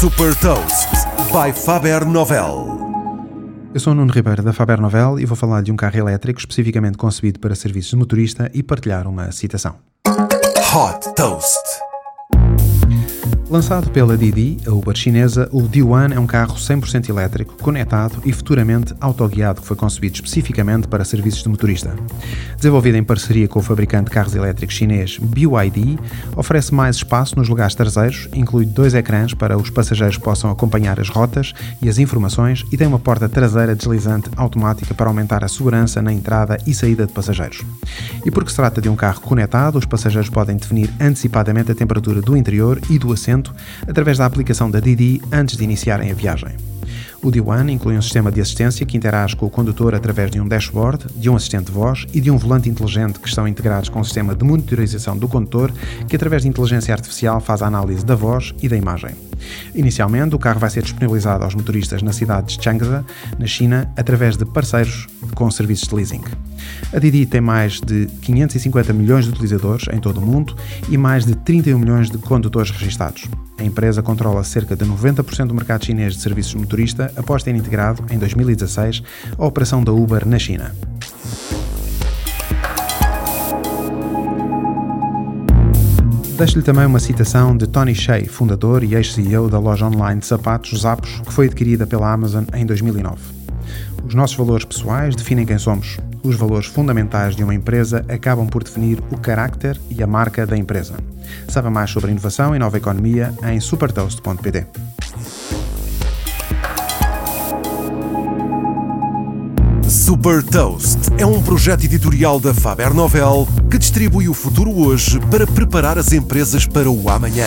Super Toast by Faber Novel. Eu sou o Nuno Ribeiro da Faber Novel e vou falar de um carro elétrico especificamente concebido para serviços de motorista e partilhar uma citação. Hot Toast. Lançado pela Didi, a Uber chinesa, o D1 é um carro 100% elétrico, conectado e futuramente autoguiado que foi concebido especificamente para serviços de motorista. Desenvolvido em parceria com o fabricante de carros elétricos chinês BYD, oferece mais espaço nos lugares traseiros, inclui dois ecrãs para os passageiros possam acompanhar as rotas e as informações e tem uma porta traseira deslizante automática para aumentar a segurança na entrada e saída de passageiros. E porque se trata de um carro conectado, os passageiros podem definir antecipadamente a temperatura do interior e do assento através da aplicação da Didi antes de iniciarem a viagem. O D1 inclui um sistema de assistência que interage com o condutor através de um dashboard, de um assistente de voz e de um volante inteligente que estão integrados com um sistema de monitorização do condutor que, através de inteligência artificial, faz a análise da voz e da imagem. Inicialmente, o carro vai ser disponibilizado aos motoristas na cidade de Changzhou, na China, através de parceiros com serviços de leasing. A Didi tem mais de 550 milhões de utilizadores em todo o mundo e mais de 31 milhões de condutores registados. A empresa controla cerca de 90% do mercado chinês de serviços de motorista após ter integrado, em 2016, a operação da Uber na China. Deixo-lhe também uma citação de Tony Shea, fundador e ex-CEO da loja online de sapatos Zappos, que foi adquirida pela Amazon em 2009. Os nossos valores pessoais definem quem somos. Os valores fundamentais de uma empresa acabam por definir o carácter e a marca da empresa. Saiba mais sobre inovação e nova economia em supertoast.pt. Super Toast é um projeto editorial da Faber Novel que distribui o futuro hoje para preparar as empresas para o amanhã.